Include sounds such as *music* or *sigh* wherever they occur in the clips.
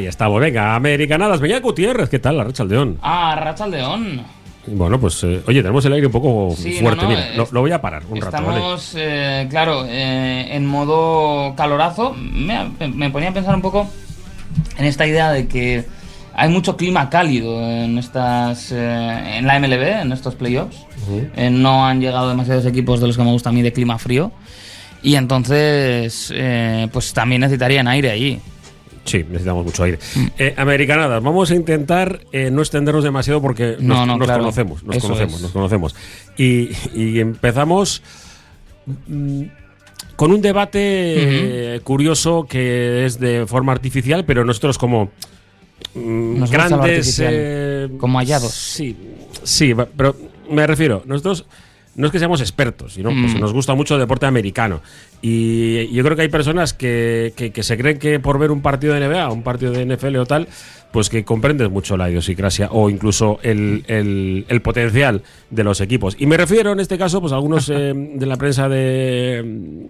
Ah, ya estamos. Venga, Americanadas. Venga, Gutiérrez, ¿qué tal? La Rachaldeón. Ah, Rachaldeón. Bueno, pues eh, oye, tenemos el aire un poco Sí, fuerte. no, no, Mira, lo, voy a parar un rato, ¿vale? Estamos, eh, claro, eh, en modo calorazo. Me, me ponía a pensar un poco en esta idea de que hay mucho clima cálido en estas eh, en la MLB, en estos playoffs. No han llegado demasiados equipos de los que me gusta a mí de clima frío. Y entonces, pues también necesitarían aire allí. Sí, necesitamos mucho aire. Mm. Eh, Americanadas, vamos a intentar eh, no extendernos demasiado porque nos, No, no, nos claro. conocemos, nos Eso conocemos, es. nos conocemos. Y, y empezamos mm, con un debate eh, curioso que es de forma artificial, pero nosotros como mm, Nos grandes... como hallados. Sí, sí, pero me refiero, nosotros no es que seamos expertos, sino pues Mm. nos gusta mucho el deporte americano. Y yo creo que hay personas que, que- que se creen que por ver un partido de NBA, un partido de NFL o tal, pues que comprendes mucho la idiosincrasia o incluso el, el- el potencial de los equipos. Y me refiero en este caso pues a algunos *laughs* eh, de la prensa de,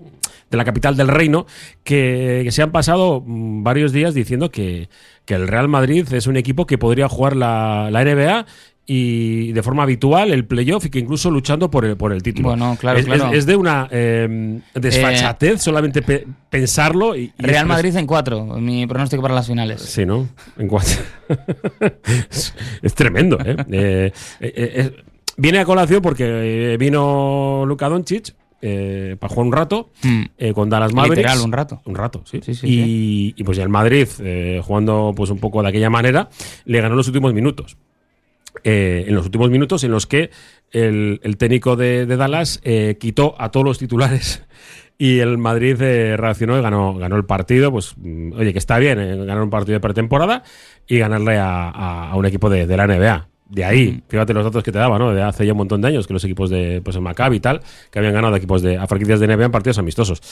de la capital del reino que, que se han pasado mm, varios días diciendo que, que el Real Madrid es un equipo que podría jugar la, la NBA y de forma habitual el playoff y que incluso luchando por el, por el título. Bueno, claro, es, claro. es- es de una eh, desfachatez solamente pe- pensarlo. Y, y Real Madrid en cuatro, mi pronóstico para las finales. Sí, ¿no? En cuanto... *laughs* es, es tremendo, *laughs* ¿eh? Eh, eh, eh, viene a colación porque eh, vino Luka Doncic eh, para jugar un rato Mm. eh, con Dallas Mavericks. Literal, un rato. Un rato, sí. Sí, sí, y, y pues ya el Madrid, eh, jugando pues un poco de aquella manera, le ganó los últimos minutos. Eh, en los últimos minutos en los que el, el técnico de, de Dallas eh, quitó a todos los titulares *laughs* y el Madrid eh, reaccionó y ganó, ganó el partido. Pues, mm, oye, que está bien eh, ganar un partido de pretemporada y ganarle a, a- a un equipo de, de la NBA. De ahí, fíjate los datos que te daba, ¿no? De hace ya un montón de años que los equipos de pues, el Maccabi y tal, que habían ganado equipos de a franquicias de NBA en partidos amistosos.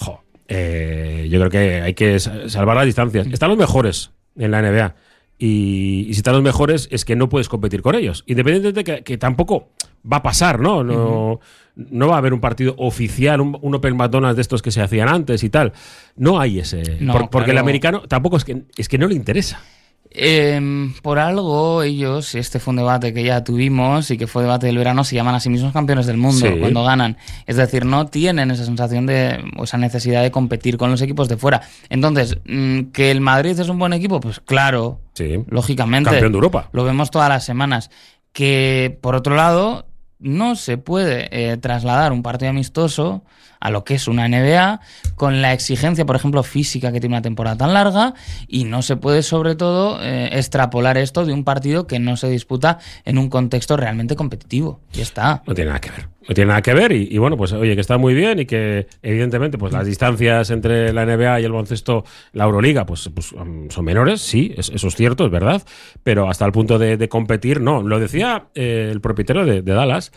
Jo, eh, yo creo que hay que sa- salvar las distancias. Están los mejores en la NBA. Y, y si están los mejores, es que no puedes competir con ellos. Independientemente de que, que tampoco va a pasar, ¿no? No, no va a haber un partido oficial, un, un Open McDonald's de estos que se hacían antes y tal. No hay ese. No, por- porque el americano tampoco es que, es que no le interesa. Em, por algo ellos, este fue un debate que ya tuvimos y que fue debate del verano, se llaman a sí mismos campeones del mundo Sí. cuando ganan. Es decir, no tienen esa sensación de, o esa necesidad de competir con los equipos de fuera. Entonces, mm, ¿que el Madrid es un buen equipo? Pues claro, Sí. lógicamente. Campeón de Europa. Lo vemos todas las semanas. Que, por otro lado, no se puede eh, trasladar un partido amistoso a lo que es una NBA con la exigencia, por ejemplo, física que tiene una temporada tan larga y no se puede, sobre todo, eh, extrapolar esto de un partido que no se disputa en un contexto realmente competitivo. Ya está. No tiene nada que ver. No tiene nada que ver y, y bueno, pues oye, que está muy bien y que evidentemente pues las distancias entre la NBA y el baloncesto, la Euroliga, pues, pues, um, son menores, sí, es- eso es cierto, es verdad, pero hasta el punto de, de competir, no. Lo decía eh, el propietario de, de Dallas,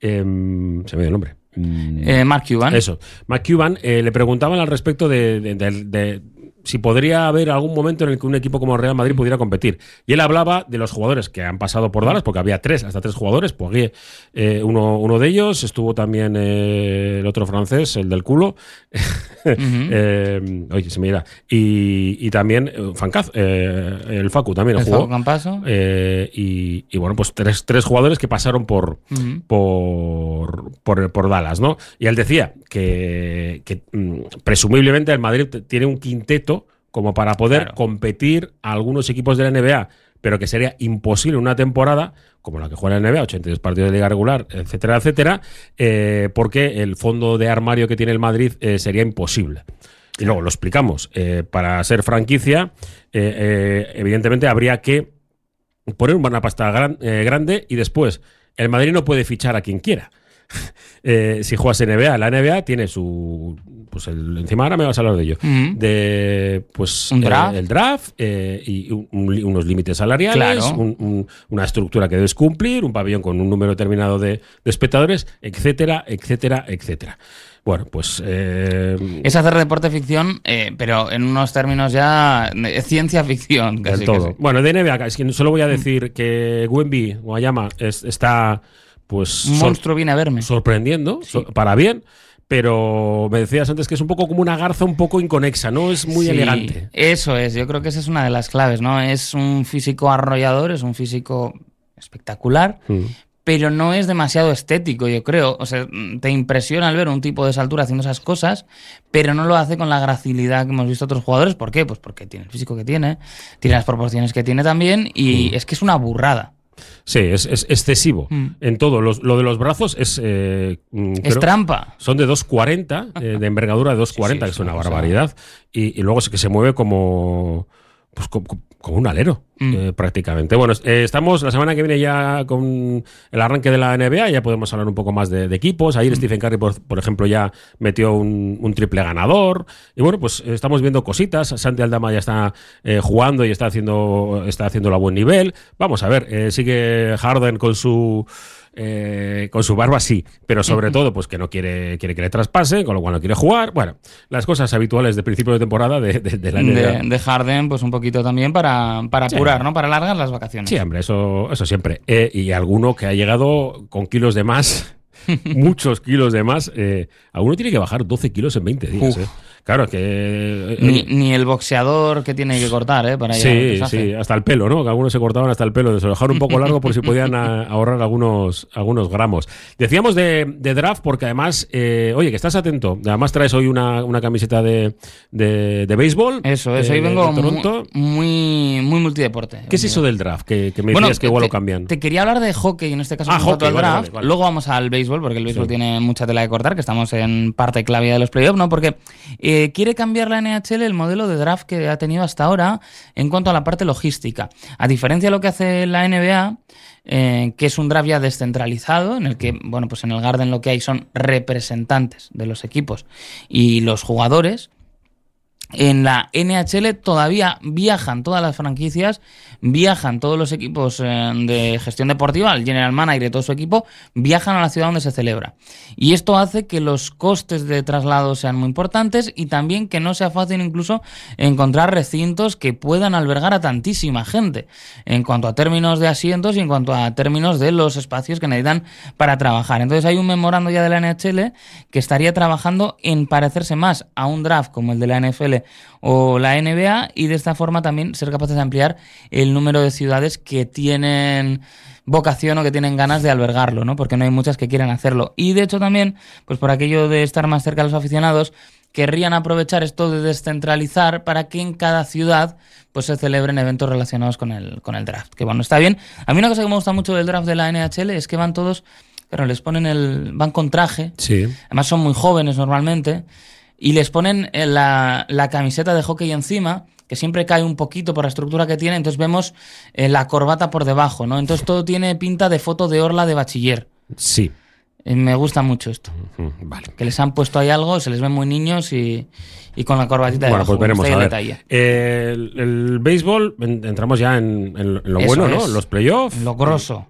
em, se me dio el nombre. Mm, Eh, Mark Cuban. Eso. McCuban eh, le preguntaban al respecto de, de- de- de si podría haber algún momento en el que un equipo como Real Madrid pudiera competir. Y él hablaba de los jugadores que han pasado por Dallas, porque había tres, hasta tres jugadores. Poirier, eh, uno, uno de ellos, estuvo también eh, el otro francés, el del culo. *laughs* Eh, oye, se me irá. Y, y también Fancaz, el Facu también El jugó. Facu Campaso. Y, y bueno, pues tres, tres jugadores que pasaron por, por, por, por Dallas, ¿no? Y él decía que, que, mm, presumiblemente el Madrid tiene un quinteto como para poder Claro. competir a algunos equipos de la NBA, pero que sería imposible una temporada como la que juega la NBA, 82 partidos de liga regular, etcétera, etcétera, eh, porque el fondo de armario que tiene el Madrid eh, sería imposible. Y luego lo explicamos. eh, para ser franquicia, evidentemente habría que poner una pasta gran- grande y después el Madrid no puede fichar a quien quiera. *laughs* Eh, si juegas NBA, la NBA tiene su. Pues el, encima ahora me vas a hablar de ello. De pues Un eh, draft. el draft eh, y un- un li- unos límites salariales, Claro. un- un- una estructura que debes cumplir, un pabellón con un número determinado de, de espectadores, etcétera, etcétera, etcétera. Bueno, pues eh, Es hacer deporte ficción, eh, pero en unos términos ya ciencia ficción. Del Casi, todo. casi. Bueno, de NBA, es que solo voy a decir que Wemby, Guayama, es- está pues Un monstruo viene a verme. sorprendiendo so- para bien, pero me decías antes que es un poco como una garza un poco inconexa, ¿no? Es muy Sí, elegante. Eso es, yo creo que esa es una de las claves, ¿no? Es un físico arrollador, es un físico espectacular, Mm. pero no es demasiado estético, yo creo. O sea, te impresiona al ver un tipo de esa altura haciendo esas cosas, pero no lo hace con la gracilidad que hemos visto otros jugadores. ¿Por qué? Pues porque tiene el físico que tiene, tiene las proporciones que tiene también, y es que es una burrada. Sí, es, es excesivo. Mm. En todo. Los- lo de los brazos es. eh, mm, Es creo- trampa. Son de 2,40, eh, de envergadura de 2,40, *laughs* Sí, que es una barbaridad. Y, y luego que se mueve como. Pues co- co- como, un alero, Mm. eh, prácticamente. Bueno, eh, estamos la semana que viene ya con el arranque de la NBA, ya podemos hablar un poco más de, de equipos. Mm. Ayer Stephen Curry, por, por ejemplo, ya metió un, un triple ganador. Y bueno, pues eh, estamos viendo cositas. Santi Aldama ya está eh, jugando y está haciendo, está haciéndolo a buen nivel. Vamos a ver, sigue Harden con su. Eh, con su barba sí, pero sobre todo pues que no quiere, quiere que le traspase, con lo cual no quiere jugar. Bueno, las cosas habituales de principio de temporada de, de- de la. De, de Harden, pues un poquito también para, para Sí. apurar, ¿no? Para alargar las vacaciones. Sí, hombre, eso, eso siempre. Eh, y alguno que ha llegado con kilos de más, *laughs* muchos kilos de más, eh, alguno tiene que bajar 12 kilos en 20 días. Eh. Claro, que... eh, Ni, ni el boxeador que tiene que cortar, ¿eh? Para Sí, sí, hasta el pelo, ¿no? Que algunos se cortaban hasta el pelo, se lo dejaron un poco largo por si podían a- *laughs* ahorrar algunos, algunos gramos. Decíamos de, de draft porque además, eh, oye, que estás atento. Además traes hoy una, una camiseta de, de, de béisbol. Eso, eso. eh, Hoy vengo Toronto. muy, muy multideporte. ¿Qué es eso del draft? Que, que me decías que igual te, lo cambian. Te quería hablar de hockey, en este caso Ah, hockey, al vale, draft. vale, vale. Luego vamos al béisbol, porque el béisbol Sí. tiene mucha tela de cortar, que estamos en parte clave de los playoffs, ¿no? Porque eh, quiere cambiar la NHL el modelo de draft que ha tenido hasta ahora en cuanto a la parte logística. A diferencia de lo que hace la NBA, eh, que es un draft ya descentralizado, en el que, bueno, pues en el Garden lo que hay son representantes de los equipos y los jugadores. En la NHL todavía viajan todas las franquicias, viajan todos los equipos eh, de gestión deportiva, el general manager y todo su equipo, viajan a la ciudad donde se celebra. Y esto hace que los costes de traslado sean muy importantes y también que no sea fácil incluso encontrar recintos que puedan albergar a tantísima gente, en cuanto a términos de asientos y en cuanto a términos de los espacios que necesitan para trabajar. Entonces hay un memorando ya de la NHL que estaría trabajando en parecerse más a un draft como el de la NFL o la NBA y de esta forma también ser capaces de ampliar el número de ciudades que tienen vocación o que tienen ganas de albergarlo, ¿no? Porque no hay muchas que quieran hacerlo. Y de hecho también, pues por aquello de estar más cerca de los aficionados, querrían aprovechar esto de descentralizar para que en cada ciudad pues se celebren eventos relacionados con el, con el draft. Que bueno, está bien. A mí una cosa que me gusta mucho del draft de la NHL es que van todos, claro, les ponen el, van con traje, Sí. además son muy jóvenes normalmente, y les ponen eh, la, la camiseta de hockey encima, que siempre cae un poquito por la estructura que tiene, entonces vemos eh, la corbata por debajo, ¿no? Entonces todo tiene pinta de foto de orla de bachiller. Sí. Eh, me gusta mucho esto. Vale. Que les han puesto ahí algo, se les ven muy niños y, y con la corbatita Bueno, debajo. pues veremos a ver. Eh, el, el béisbol, en- entramos ya en, en lo- Eso bueno, ¿no? es. En los playoffs. Lo grosso.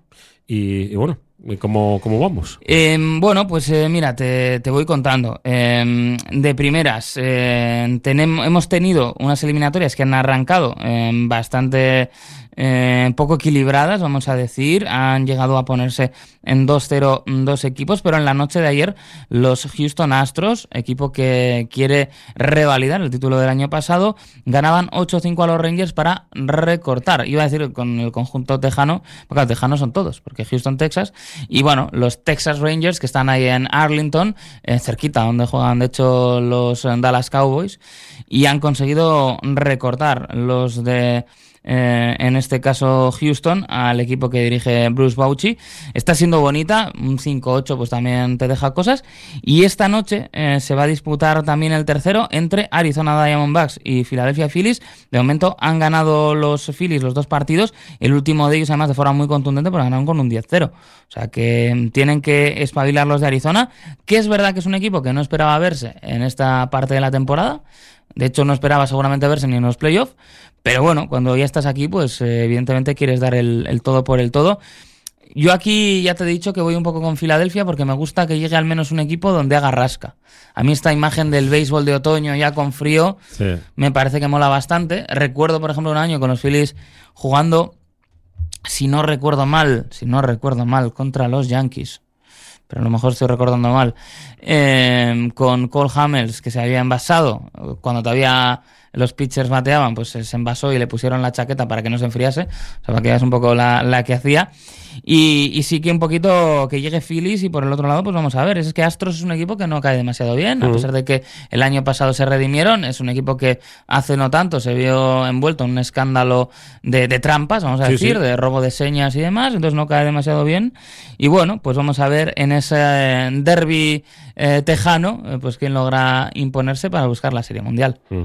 Y, y bueno, ¿y ¿cómo, cómo vamos? Eh, bueno, pues eh, mira, te, te voy contando. Eh, de primeras, eh, tenem- hemos tenido unas eliminatorias que han arrancado bastante eh, poco equilibradas, vamos a decir. Han llegado a ponerse en 2-0 dos equipos, pero en la noche de ayer los Houston Astros, equipo que quiere revalidar el título del año pasado, ganaban 8-5 a los Rangers para recortar. Iba a decir con el conjunto tejano, porque los tejanos son todos, porque Houston, Texas. Y bueno, los Texas Rangers que están ahí en Arlington, eh, cerquita donde juegan de hecho los Dallas Cowboys, y han conseguido recortar los de eh, en este caso Houston, al equipo que dirige Bruce Bauchi. Está siendo bonita, un 5-8 pues también te deja cosas. Y esta noche eh, se va a disputar también el tercero entre Arizona Diamondbacks y Philadelphia Phillies. De momento han ganado los Phillies los dos partidos, el último de ellos además de forma muy contundente, porque ganaron con un 10-0. O sea que mm, tienen que espabilar los de Arizona, que es verdad que es un equipo que no esperaba verse en esta parte de la temporada. De hecho, no esperaba seguramente verse ni en los playoffs. Pero bueno, cuando ya estás aquí, pues eh, evidentemente quieres dar el, el todo por el todo. Yo aquí ya te he dicho que voy un poco con Filadelfia porque me gusta que llegue al menos un equipo donde haga rasca. A mí esta imagen del béisbol de otoño ya con frío Sí. me parece que mola bastante. Recuerdo, por ejemplo, un año con los Phillies jugando, si no recuerdo mal, si no recuerdo mal, contra los Yankees. pero a lo mejor estoy recordando mal, eh, con Cole Hamels, que se había envasado cuando todavía los pitchers bateaban, pues se envasó y le pusieron la chaqueta para que no se enfriase, o sea, para que veas un poco la, la que hacía. Y, sí que un poquito que llegue Phillies y por el otro lado, pues vamos a ver. Es que Astros es un equipo que no cae demasiado bien, a pesar de que el año pasado se redimieron. Es un equipo que hace no tanto se vio envuelto en un escándalo de, trampas, vamos a decir, de robo de señas y demás, entonces no cae demasiado bien. Y bueno, pues vamos a ver en ese derby eh, tejano, eh, pues quién logra imponerse para buscar la Serie Mundial. Mm.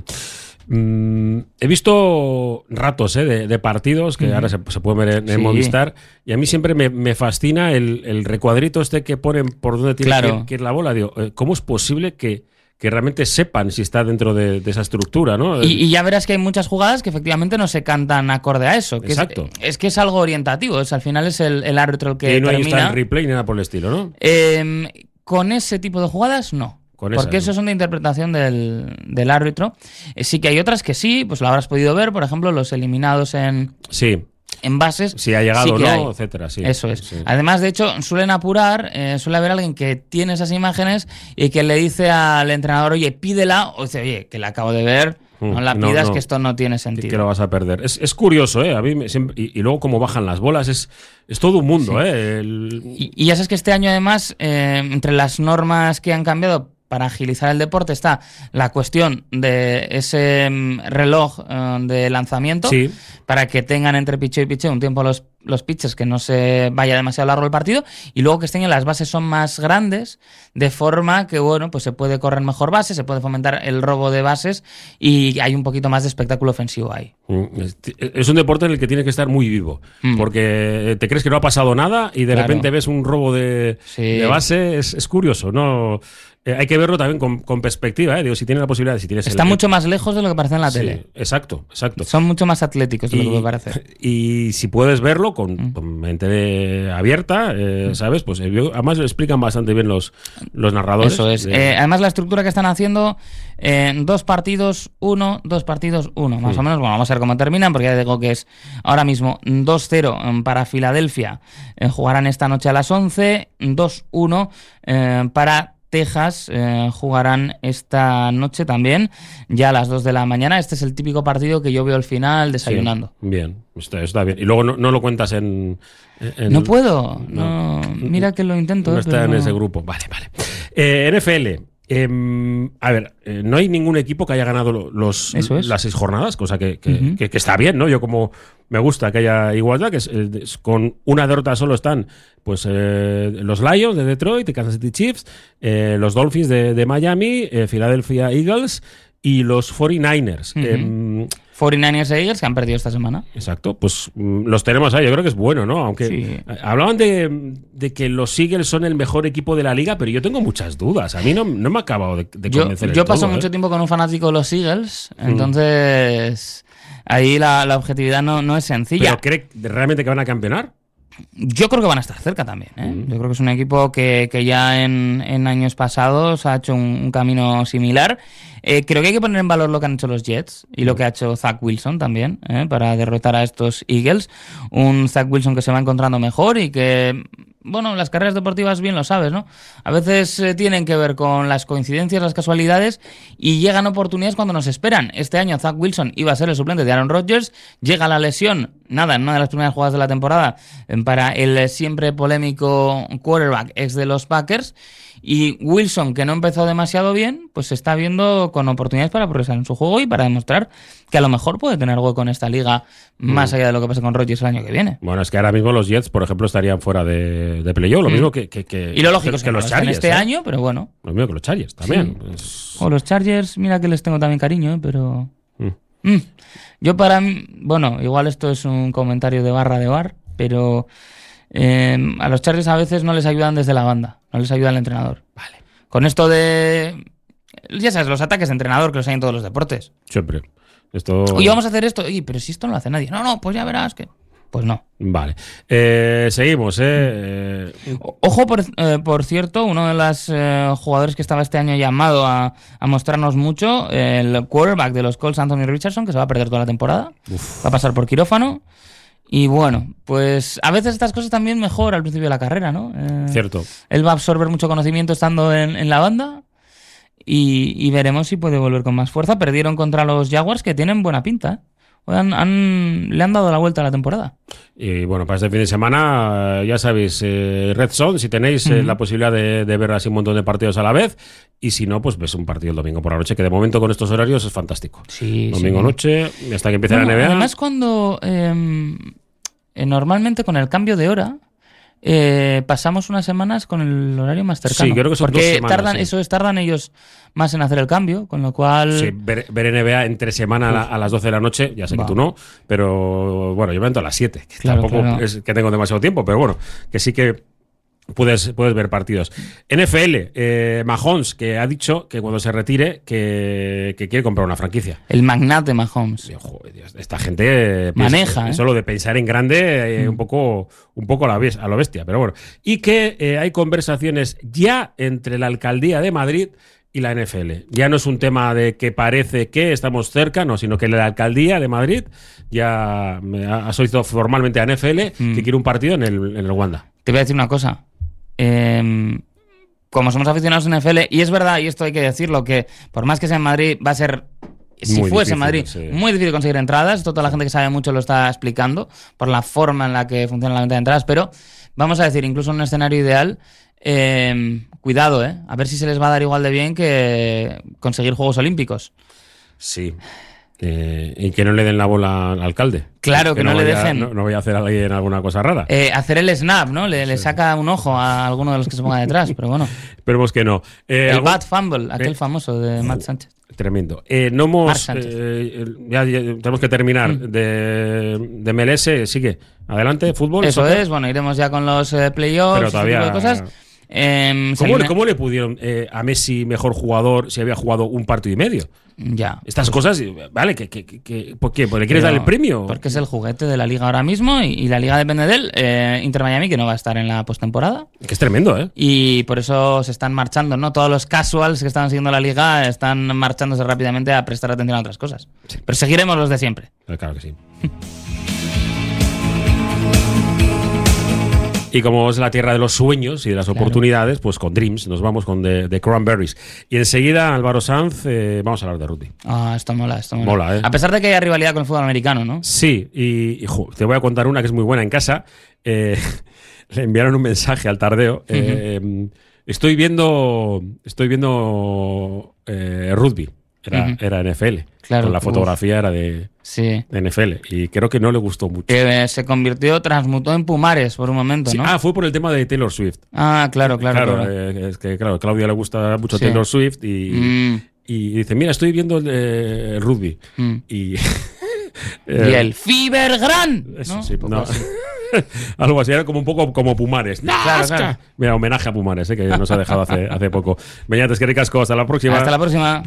Mm, he visto ratos eh, de, partidos que ahora se, se pueden ver en, Movistar y a mí siempre me, fascina el, recuadrito este que ponen por donde tiene que, ir la bola. Digo, eh, ¿cómo es posible que, realmente sepan si está dentro de, esa estructura, ¿no? Y, ya verás que hay muchas jugadas que efectivamente no se cantan acorde a eso. Exacto. Es, que es algo orientativo, es, al final es el, árbitro el que. Y no hay está en replay ni nada por el estilo, ¿no? Em, con ese tipo de jugadas, no. Porque eso son de interpretación del, árbitro. Eh, sí que hay otras que sí, pues lo habrás podido ver, por ejemplo, los eliminados en. Sí. En bases. Si ha llegado o no, etcétera. Sí, eso es. Además, de hecho, suelen apurar, eh, suele haber alguien que tiene esas imágenes y que le dice al entrenador, oye, pídela, o dice, oye, que la acabo de ver, mm, no la pidas, que esto no tiene sentido. Que lo vas a perder. Es, curioso, ¿eh? A mí y, luego cómo bajan las bolas, es, es todo un mundo, ¿eh? Y, ya sabes que este año, además, eh, entre las normas que han cambiado para agilizar el deporte está la cuestión de ese mm, reloj eh, de lanzamiento para que tengan entre picheo y picheo un tiempo los, los pitches que no se vaya demasiado largo el partido y luego que estén en las bases son más grandes de forma que bueno pues se puede correr mejor bases se puede fomentar el robo de bases y hay un poquito más de espectáculo ofensivo ahí. Mm, es un deporte en el que tienes que estar muy vivo mm. porque te crees que no ha pasado nada y de repente ves un robo de, base es, es curioso no eh, hay que verlo también con, perspectiva, ¿eh? Digo, si tienes la posibilidad, si tienes Está mucho más lejos de lo que parece en la tele. Exacto, exacto. Son mucho más atléticos de lo que parece. *laughs* Y si puedes verlo con, mm. mente abierta, eh, mm. ¿sabes? Pues además lo explican bastante bien los, los narradores. Eso es. además, la estructura que están haciendo, dos partidos, uno, dos partidos, uno. Más mm. o menos, bueno, vamos a ver cómo terminan, porque ya digo que es ahora mismo 2-0 para Filadelfia. jugarán esta noche a las 11, 2-1 para Texas eh, jugarán esta noche también, ya a las 2 de la mañana. Este es el típico partido que yo veo al final desayunando. bien, está, bien. Y luego no, lo cuentas en, No puedo. No, mira que lo intento. No está en ese grupo. Vale, vale. Eh, NFL. Em, a ver, eh, no hay ningún equipo que haya ganado los, las seis jornadas, cosa que, está bien, ¿no? Yo como me gusta que haya igualdad, que es, con una derrota solo están pues eh, los Lions de Detroit, Kansas City Chiefs, eh, los Dolphins de, Miami, Philadelphia Eagles y los 49ers. 49ers e Eagles que han perdido esta semana. Exacto, pues mm, los tenemos ahí, yo creo que es bueno, ¿no? Aunque hablaban de, que los Eagles son el mejor equipo de la liga, pero yo tengo muchas dudas. A mí no, me ha acabado de, convencer. Yo, yo paso mucho ¿eh? tiempo con un fanático de los Eagles, mm. entonces ahí la, objetividad no, no, es sencilla. ¿Pero cree realmente que van a campeonar? Yo creo que van a estar cerca también. ¿eh? Mm. Yo creo que es un equipo que, ya en, años pasados ha hecho un, camino similar. Eh, creo que hay que poner en valor lo que han hecho los Jets y lo que ha hecho Zach Wilson también ¿eh? para derrotar a estos Eagles. Un Zach Wilson que se va encontrando mejor y que bueno, las carreras deportivas bien lo sabes, ¿no? A veces eh, tienen que ver con las coincidencias, las casualidades y llegan oportunidades cuando nos esperan. Este año Zach Wilson iba a ser el suplente de Aaron Rodgers, llega la lesión, nada, en una de las primeras jugadas de la temporada eh, para el siempre polémico quarterback ex de los Packers y Wilson, que no empezó demasiado bien, pues se está viendo con oportunidades para progresar en su juego y para demostrar que a lo mejor puede tener hueco en esta liga, más mm. allá de lo que pasa con Rodgers el año que viene. Bueno, es que ahora mismo los Jets, por ejemplo, estarían fuera de, de playoff, lo mm. mismo que, que, Y lo lógico es que, los Chargers. Este ¿eh? año, pero bueno. Lo mismo que los Chargers también. O los Chargers, mira que les tengo también cariño, ¿eh? pero. Mm. Yo para mí, bueno, igual esto es un comentario de barra de bar, pero Em, a los Chargers a veces no les ayudan desde la banda, no les ayuda el entrenador. Vale. Con esto de. Ya sabes, los ataques de entrenador que los hay en todos los deportes. Siempre. Esto... Oye, vamos a hacer esto. Oye, pero si esto no lo hace nadie. No, no, pues ya verás que. Pues no. Vale. Eh, seguimos, ¿eh? Ojo, por, eh, por, cierto, uno de los eh, jugadores que estaba este año llamado a, a, mostrarnos mucho, el quarterback de los Colts, Anthony Richardson, que se va a perder toda la temporada. Va a pasar por quirófano. Y bueno, pues a veces estas cosas también mejor al principio de la carrera, ¿no? Eh, Cierto. Él va a absorber mucho conocimiento estando en, en la banda y, y veremos si puede volver con más fuerza. Perdieron contra los Jaguars que tienen buena pinta. ¿eh? Han- han- le han dado la vuelta a la temporada. Y bueno, para este fin de semana, eh, ya sabéis, eh, Red Zone, si tenéis eh, la posibilidad de, de ver así un montón de partidos a la vez, y si no, pues ves un partido el domingo por la noche, que de momento con estos horarios es fantástico. Sí, domingo noche, hasta que empiece Bueno, la NBA. Además, cuando eh, normalmente con el cambio de hora eh, pasamos unas semanas con el horario más cercano. Sí, creo que son Porque dos semanas, tardan, sí. eso es, tardan ellos más en hacer el cambio, con lo cual. Sí, ver, ver NBA entre semana a, la- a las 12 de la noche, ya sé Va. que tú no, pero bueno, yo me entro a las 7, que Claro, tampoco claro. es que tengo demasiado tiempo, pero bueno, que sí que puedes, puedes ver partidos. NFL, eh, Mahomes, que ha dicho que cuando se retire, que, que quiere comprar una franquicia. El magnate Mahomes. Joder, esta gente eh, Maneja, ¿eh? Mm. solo de pensar en grande eh, un poco un poco a, la a lo bestia, pero bueno. Y que eh, hay conversaciones ya entre la alcaldía de Madrid y la NFL. Ya no es un tema de que parece que estamos cerca, no, sino que la alcaldía de Madrid ya me ha ha solicitado formalmente a NFL Mm. que quiere un partido en el, en el Wanda. Te voy a decir una cosa. Eh, como somos aficionados a NFL, y es verdad, y esto hay que decirlo, que por más que sea en Madrid, va a ser, si Muy fuese en difícil, Madrid, sí. muy difícil conseguir entradas. Esto toda la gente que sabe mucho lo está explicando, por la forma en la que funciona la venta de entradas, pero vamos a decir, incluso en un escenario ideal, eh, cuidado, ¿eh? A ver si se les va a dar igual de bien que conseguir Juegos Olímpicos. Sí. Eh, y que no le den la bola al alcalde. Claro, que no le dejen. No, no vaya a hacer alguien alguna cosa rara. Eh, hacer el snap, ¿no? Le, le saca un ojo a alguno de los que se ponga detrás, pero bueno. *laughs* Esperemos que no. Eh, El algún- Bad Fumble, aquel Eh, famoso de Matt Sánchez. Tremendo. No hemos. Sánchez. ya, ya tenemos que terminar. Mm. De, de MLS, sigue. Adelante, fútbol. Eso soccer. es, bueno, iremos ya con los playoffs, Pero ese todavía- tipo de cosas. Em, ¿Cómo, cómo le pudieron a Messi mejor jugador si había jugado un partido y medio? Ya. Estas cosas, ¿vale? ¿Que, que, que- ¿Por qué? ¿Pues ¿Le quieres dar el premio? Porque es el juguete de la liga ahora mismo y, y la liga depende de él. Eh, Inter Miami, que no va a estar en la postemporada. Que es tremendo, ¿eh? Y por eso se están marchando, ¿no? Todos los casuals que estaban siguiendo la liga están marchándose rápidamente a prestar atención a otras cosas. Pero seguiremos los de siempre. Claro que sí. *laughs* Y como es la tierra de los sueños y de las Claro. oportunidades, pues con Dreams nos vamos con The, The Cranberries. Y enseguida, Álvaro Sanz, eh, vamos a hablar de rugby. Ah, esto mola, esto mola. Mola, ¿eh? A pesar de que haya rivalidad con el fútbol americano, ¿no? Sí, y, y, jo, te voy a contar una que es muy buena en casa. Eh, *laughs* le enviaron un mensaje al tardeo. eh, estoy viendo, estoy viendo rugby. Era, Ujú. era NFL. Claro, Con la uf. fotografía era de, Sí. de NFL. Y creo que no le gustó mucho. Que eh, se convirtió, transmutó en Pumares por un momento, Sí, ¿no? Ah, fue por el tema de Taylor Swift. Ah, claro, claro. claro. eh, es que claro, a Claudia le gusta mucho Sí. Taylor Swift y, Mm, y dice, mira, estoy viendo el, eh, el rugby. mm. Y, *laughs* Y eh, el Fibergran. Eso ¿no? sí, no. así. *laughs* Algo así, era como un poco como Pumares. Claro, claro. Mira, homenaje a Pumares, eh, que nos ha dejado hace, *laughs* hace poco. Beñates, que ricasco, hasta la próxima. Hasta la próxima.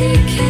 Music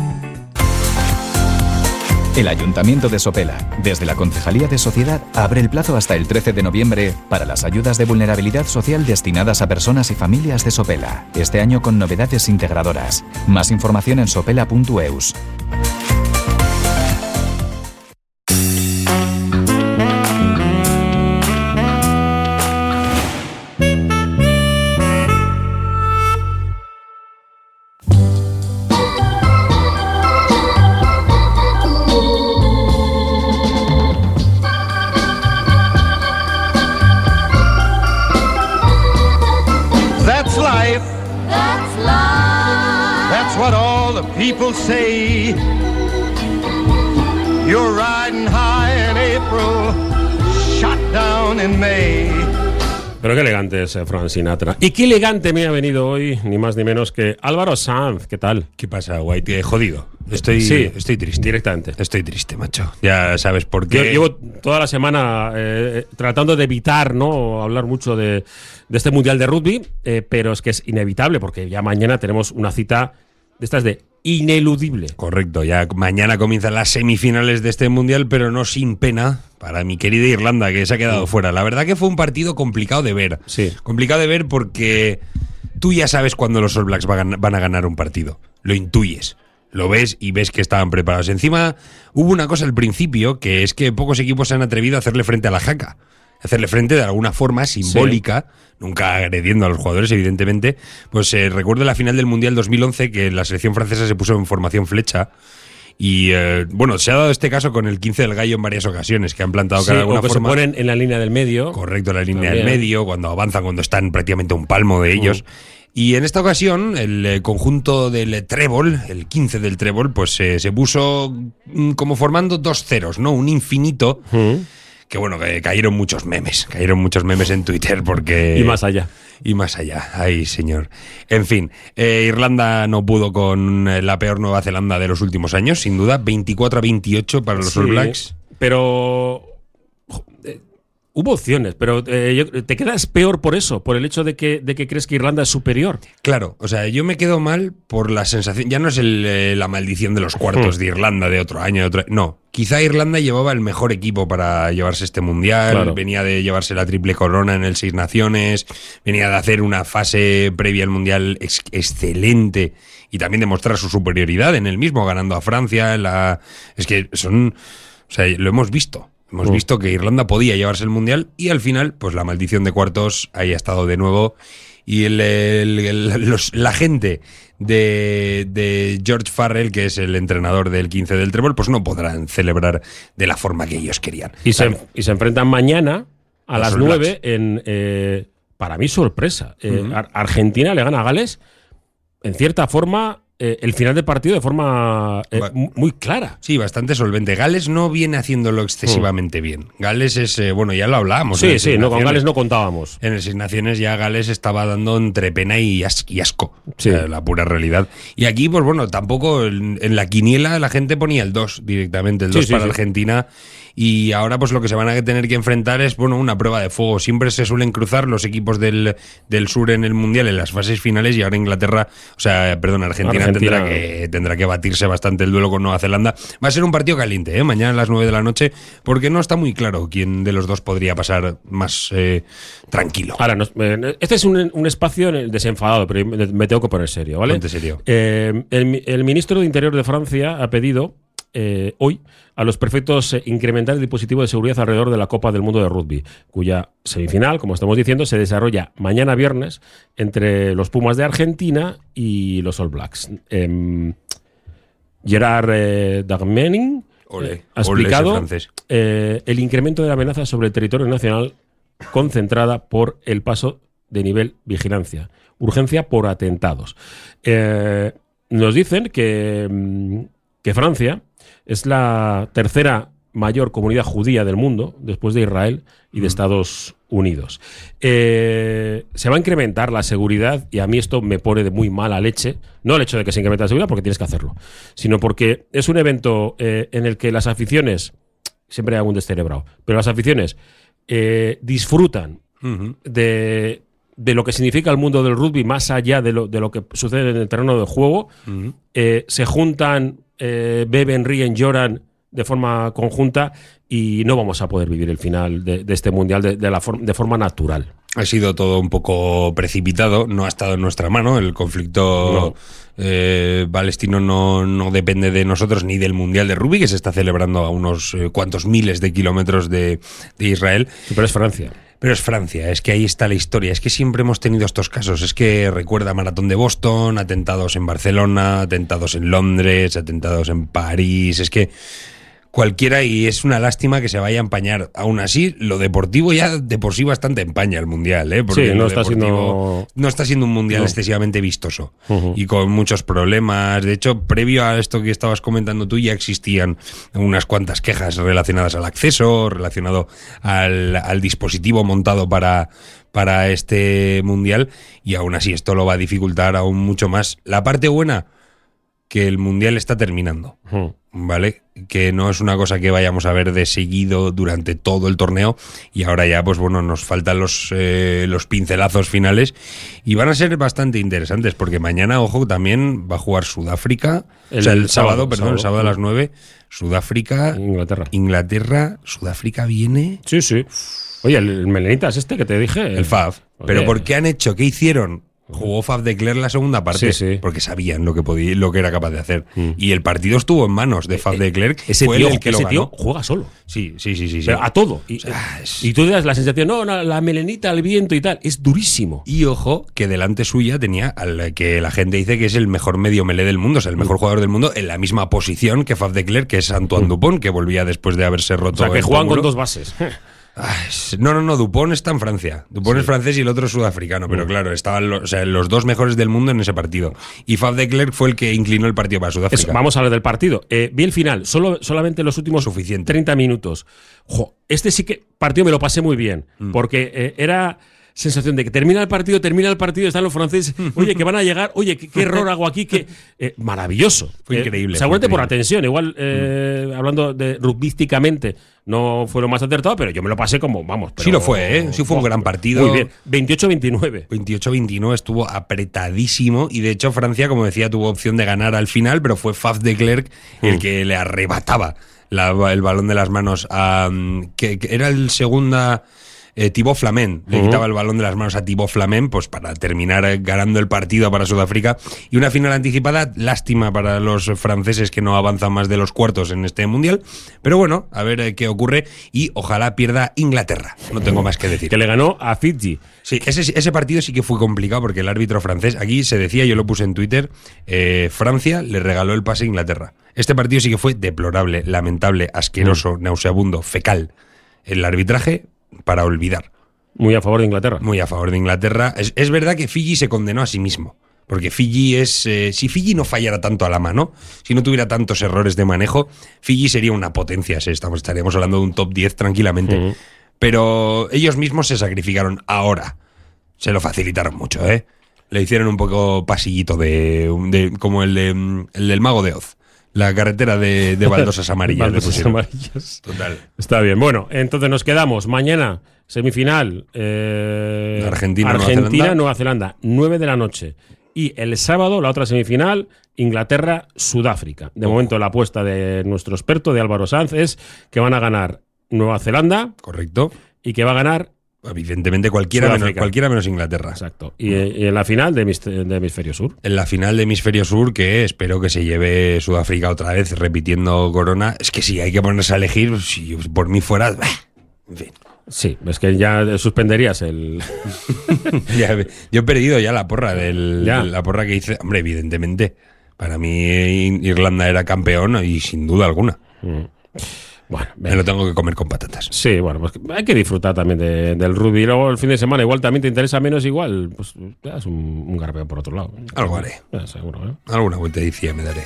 El Ayuntamiento de Sopela, desde la Concejalía de Sociedad, abre el plazo hasta el 13 de noviembre para las ayudas de vulnerabilidad social destinadas a personas y familias de Sopela, este año con novedades integradoras. Más información en sopela.eus. people say. You're riding high in April, shot down in May. Pero qué elegante es eh, Frank Sinatra. Y qué elegante me ha venido hoy, ni más ni menos que Álvaro Sanz. ¿Qué tal? ¿Qué pasa, White? Eh, jodido. Estoy, Sí, estoy triste. directamente. Estoy triste, macho. Ya sabes por Yo qué. llevo toda la semana eh, tratando de evitar no hablar mucho de, de este Mundial de Rugby, eh, pero es que es inevitable porque ya mañana tenemos una cita de estas de ineludible. Correcto, ya mañana comienzan las semifinales de este mundial, pero no sin pena para mi querida Irlanda, que se ha quedado fuera. La verdad que fue un partido complicado de ver. Sí. Complicado de ver porque tú ya sabes cuándo los All Blacks van a- van a ganar un partido. Lo intuyes. Lo ves y ves que estaban preparados. Encima, hubo una cosa al principio, que es que pocos equipos se han atrevido a hacerle frente a la jaca. Hacerle frente de alguna forma simbólica, nunca agrediendo a los jugadores, evidentemente. Pues eh, recuerdo la final del Mundial 2011 que la selección francesa se puso en formación flecha. Y eh, bueno, se ha dado este caso con el 15 del gallo en varias ocasiones, que han plantado Sí, cara de o alguna que se forma. ponen en la línea del medio. Correcto, la línea del medio, cuando avanzan, cuando están prácticamente un palmo de ellos. Y en esta ocasión, el eh, conjunto del trébol, el 15 del trébol, pues eh, se puso mm, como formando dos ceros, ¿no? Un infinito. Mm. Que bueno, que cayeron muchos memes, cayeron muchos memes en Twitter porque... *laughs* Y más allá. Y más allá, ay señor. En fin, eh, Irlanda no pudo con eh, la peor Nueva Zelanda de los últimos años, sin duda, 24 a 28 para los All Blacks. Pero hubo opciones, pero eh, te quedas peor por eso, por el hecho de que, de que crees que Irlanda es superior. Claro, o sea, yo me quedo mal por la sensación. Ya no es el, eh, la maldición de los cuartos Hmm. de Irlanda de otro año. de otro- no, quizá Irlanda llevaba el mejor equipo para llevarse este mundial. Claro. Venía de llevarse la triple corona en el Seis Naciones. Venía de hacer una fase previa al mundial ex- excelente y también demostrar su superioridad en el mismo, ganando a Francia. la... Es que son. O sea, lo hemos visto. Hemos Mm. visto que Irlanda podía llevarse el mundial y al final, pues la maldición de cuartos ahí ha estado de nuevo. Y el- el- el- los- la gente de, de George Farrell, que es el entrenador del 15 del Trébol, pues no podrán celebrar de la forma que ellos querían. Y se, Claro. y se enfrentan mañana a Los las All 9 en, eh, para mí, sorpresa. Eh, Ar- Argentina le gana a Gales, en cierta forma, eh, el final del partido de forma eh, muy clara. Sí, bastante solvente. Gales no viene haciéndolo excesivamente bien. Gales es, eh, bueno, ya lo hablábamos. Sí, sí, no, con. Gales no contábamos. En el Seis Naciones ya Gales estaba dando entre pena y, as- y asco. Sí. O sea, la pura realidad. Y aquí, pues bueno, tampoco en, en la quiniela la gente ponía el 2 directamente, el Sí, 2 sí, para. Argentina. Y ahora, pues lo que se van a tener que enfrentar es, bueno, una prueba de fuego. Siempre se suelen cruzar los equipos del, del sur en el Mundial en las fases finales y ahora Inglaterra, o sea, perdón, Argentina, Argentina. Tendrá, que, tendrá que batirse bastante el duelo con Nueva Zelanda. Va a ser un partido caliente, ¿eh? mañana a las 9 de la noche, porque no está muy claro quién de los dos podría pasar más eh, tranquilo. Ahora, nos- eh, este es un, un espacio desenfadado, pero me, tengo que poner serio, ¿vale? Ponte serio. Eh, el ministro de Interior de Francia ha pedido eh, hoy a los prefectos eh, incrementar el dispositivo de seguridad alrededor de la Copa del Mundo de Rugby, cuya semifinal, como estamos diciendo, se desarrolla mañana viernes entre los Pumas de Argentina y los All Blacks. Em, Gerard eh, Darmanin Ole, eh, ha explicado el incremento de la amenaza sobre el territorio nacional concentrada por el paso de nivel vigilancia, urgencia por atentados. Nos dicen que, mm, que Francia es la tercera mayor comunidad judía del mundo, después de Israel y de Estados Unidos. Eh, se va a incrementar la seguridad y a mí esto me pone de muy mala leche, no el hecho de que se incremente la seguridad porque tienes que hacerlo, sino porque es un evento eh, en el que las aficiones, siempre hay algún descerebrado, pero las aficiones eh, disfrutan de, de lo que significa el mundo del rugby más allá de lo, de lo que sucede en el terreno de juego. Se juntan, eh, beben, ríen, lloran de forma conjunta y no vamos a poder vivir el final de, de este mundial de, de la for- de forma natural. Ha sido todo un poco precipitado, no ha estado en nuestra mano. El conflicto eh, palestino no, no depende de nosotros ni del Mundial de Rugby, que se está celebrando a unos eh, cuantos miles de kilómetros de, de Israel. Sí, pero es Francia. Pero es Francia, es que ahí está la historia. Es que siempre hemos tenido estos casos. Es que recuerda Maratón de Boston, atentados en Barcelona, atentados en Londres, atentados en París. Es que cualquiera y es una lástima que se vaya a empañar. Aún así, lo deportivo ya de por sí bastante empaña el mundial, ¿eh? Porque Sí, no está siendo- no está siendo un mundial No. excesivamente vistoso y con muchos problemas. De hecho, previo a esto que estabas comentando tú, ya existían unas cuantas quejas relacionadas al acceso, relacionado al, al dispositivo montado para, para este mundial, y aún así esto lo va a dificultar aún mucho más. La parte buena, que el mundial está terminando. ¿Vale? Que no es una cosa que vayamos a ver de seguido durante todo el torneo. Y ahora ya, pues bueno, nos faltan los, eh, los pincelazos finales. Y van a ser bastante interesantes, porque mañana, ojo, también va a jugar Sudáfrica. El o sea, el sábado, sábado, perdón, el sábado. sábado a las 9. Sudáfrica, Inglaterra. Inglaterra, Sudáfrica viene. Sí, sí. Oye, el, el Melenitas este que te dije. El FAF. Oye. Pero ¿por qué han hecho? ¿Qué hicieron? Jugó Faf de Cler la segunda parte Sí, sí. porque sabían lo que podía, lo que era capaz de hacer. Y el partido estuvo en manos de Faf de Clerc. Ese fue tío, el que lo ese tío ganó. juega solo. Sí, sí, sí, sí. sí. Pero a todo. Y, sea, es- y tú te das la sensación, no, no, la melenita, el viento y tal. Es durísimo. Y ojo, que delante suya tenía al que la gente dice que es el mejor medio melé del mundo, o sea, el Mm. mejor jugador del mundo, en la misma posición que Faf de Clerc, que es Antoine Dupont, que volvía después de haberse O roto. sea, que juegan con dos bases. *laughs* Ay, no, no, no, Dupont está en Francia. Dupont es francés y el otro es sudafricano, Mm. pero claro, estaban los, o sea, los dos mejores del mundo en ese partido. Y Faf de Klerk fue el que inclinó el partido para Sudáfrica. Eso, vamos a hablar del partido. Eh, vi el final, solo, solamente los últimos Suficiente. 30 minutos. Jo, este sí que partido me lo pasé muy bien, Mm. porque eh, era sensación de que termina el partido, termina el partido, están los franceses, *laughs* oye, que van a llegar, oye, qué, qué *laughs* error hago aquí, que eh, maravilloso. Fue Eh, increíble, Seguramente fue por la tensión, igual eh, hablando de rugbísticamente no fue lo más acertado, pero yo me lo pasé como, vamos. Sí pero- lo fue, ¿eh? Sí fue un gran partido. Muy bien, 28-29. 28-29 estuvo apretadísimo y de hecho Francia, como decía, tuvo opción de ganar al final, pero fue Faf de Klerk el que le arrebataba la- el balón de las manos a... mm, que, que era el segunda... Eh, Thibaut Flamen. Le quitaba el balón de las manos a Thibaut Flamen pues para terminar eh, ganando el partido para Sudáfrica. Y una final anticipada lástima para los franceses que no avanzan más de los cuartos en este mundial. Pero bueno a ver eh, qué ocurre y ojalá pierda Inglaterra. No tengo más que decir. Que le ganó a Fiji. Sí, ese, ese partido sí que fue complicado porque el árbitro francés, aquí se decía, yo lo puse en Twitter, eh, Francia le regaló el pase a Inglaterra. Este partido sí que fue deplorable, lamentable, asqueroso, nauseabundo, fecal. El arbitraje para olvidar. Muy a favor de Inglaterra. Muy a favor de Inglaterra. Es, es verdad que Fiji se condenó a sí mismo. Porque Fiji es. eh, si Fiji no fallara tanto a la mano, si no tuviera tantos errores de manejo, Fiji sería una potencia. Estamos, estaríamos hablando de un top 10 tranquilamente. Pero ellos mismos se sacrificaron ahora. Se lo facilitaron mucho, ¿eh? Le hicieron un poco pasillito de. de- como el, de, el del Mago de Oz. La carretera de, de *laughs* baldosas amarillas. Baldosas amarillas. Total. Está bien. Bueno, entonces nos quedamos mañana, semifinal. eh, Argentina, Nueva Argentina, Zelanda. Nueva Zelanda, 9 de la noche. Y el sábado, la otra semifinal, Inglaterra, Sudáfrica. De Ojo. momento, la apuesta de nuestro experto, de Álvaro Sanz, es que van a ganar Nueva Zelanda Correcto. y que va a ganar. Evidentemente cualquiera menos, Sudáfrica. cualquiera menos Inglaterra. Exacto. Y, y en la final de, hemis- de hemisferio sur. En la final de Hemisferio Sur, que espero que se lleve Sudáfrica otra vez repitiendo Corona. Es que si hay que ponerse a elegir, si por mí fuera. bah, En fin. Sí, es que ya suspenderías el. *laughs* Ya, yo he perdido ya la porra del, Ya. la porra que hice. Hombre, evidentemente. Para mí Irlanda era campeón y sin duda alguna. Bueno, Me lo tengo que comer con patatas. Sí, bueno, pues hay que disfrutar también de- del rugby. Y luego el fin de semana, igual también te interesa menos, igual, pues te das un, un garbeo por otro lado. Algo haré. Seguro, ¿eh? Alguna vueltecilla me daré.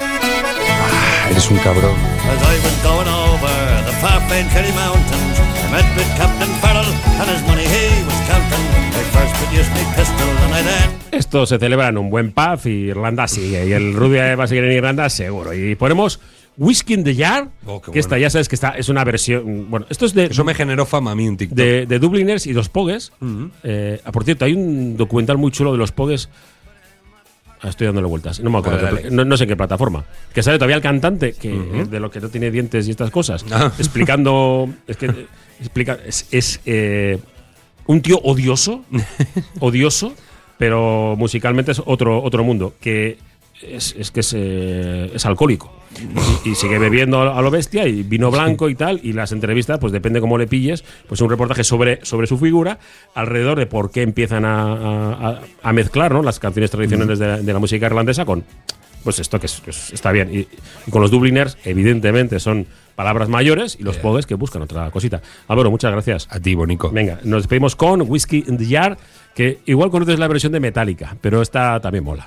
Ah, eres un cabrón. As I was going over the far famed Kerry Mountains, I met with Captain Farrell and his money he was counting. I first produced me pistol and I then Esto se celebra en un buen pub y Irlanda sigue. Y el rugby va a seguir en Irlanda, seguro. Y ponemos Whiskey in the Jar, Oh, que esta ya sabes que está, es una versión. Bueno, esto es de, Eso me generó fama a mí un TikTok. de, de Dubliners y los Pogues. Eh, ah, por cierto, hay un documental muy chulo de los Pogues. Ah, Estoy dándole vueltas. No me acuerdo. Dale. pla- No, no sé en qué plataforma. Que sale todavía el cantante, que eh, de lo que no tiene dientes y estas cosas. Ah. *laughs* Explicando. Es que. Explica. Es, es, eh, un tío odioso. *laughs* odioso. Pero musicalmente es otro, otro mundo. Que es, es que es, eh, es alcohólico. Y, y sigue bebiendo a lo bestia y vino blanco y tal. Y las entrevistas, pues depende cómo le pilles, pues un reportaje sobre, sobre su figura, alrededor de por qué empiezan a, a- mezclar ¿no? las canciones tradicionales de, la- de la música irlandesa con. Pues esto que, es- que está bien. Y, y con los Dubliners, evidentemente, son palabras mayores y los pogues que buscan otra cosita. Álvaro, muchas gracias. A ti, Bonico. Venga, nos despedimos con Whiskey in the Jar, que igual conoces la versión de Metallica, pero esta también mola.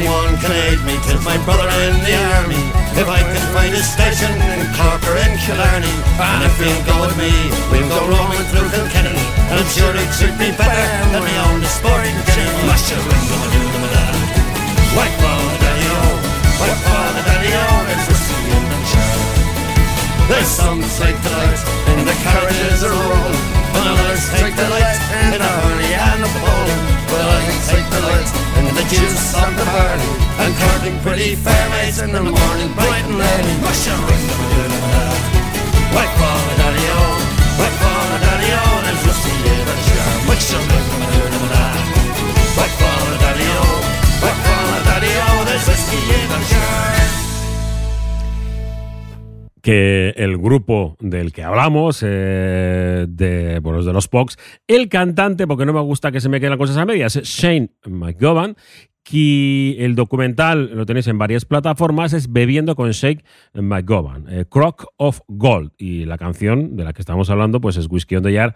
anyone can aid me, tis my brother in the army. If I can find a station in Cork or in Killarney, and if he'll go with me, we'll go roaming through Kilkenny. And I'm sure he'd treat me better than my own sporting Jenny. Mush a ring, go do them a White ball, the daddy o, white ball, the daddy o, there's whiskey in the jar. There's some take delight in the carriages are rolling, and others take delight in the honey and the pole. Well, I take delight in the juice of the barley, and courting pretty fair maids in the morning, bright and early. Mush a ring, the doodle White ball, the daddy o, white ball, the daddy o, there's whiskey in the jar. Mush a ring, the doodle White ball, the daddy o, white ball, the daddy o, there's whiskey in the jar. El grupo del que hablamos, eh, de, bueno, de los Pox, el cantante, porque no me gusta que se me queden las cosas a medias, es Shane McGowan, que el documental lo tenéis en varias plataformas, es Bebiendo con Shane McGowan, eh, of Gold, y la canción de la que estamos hablando pues es Whiskey on the Jar,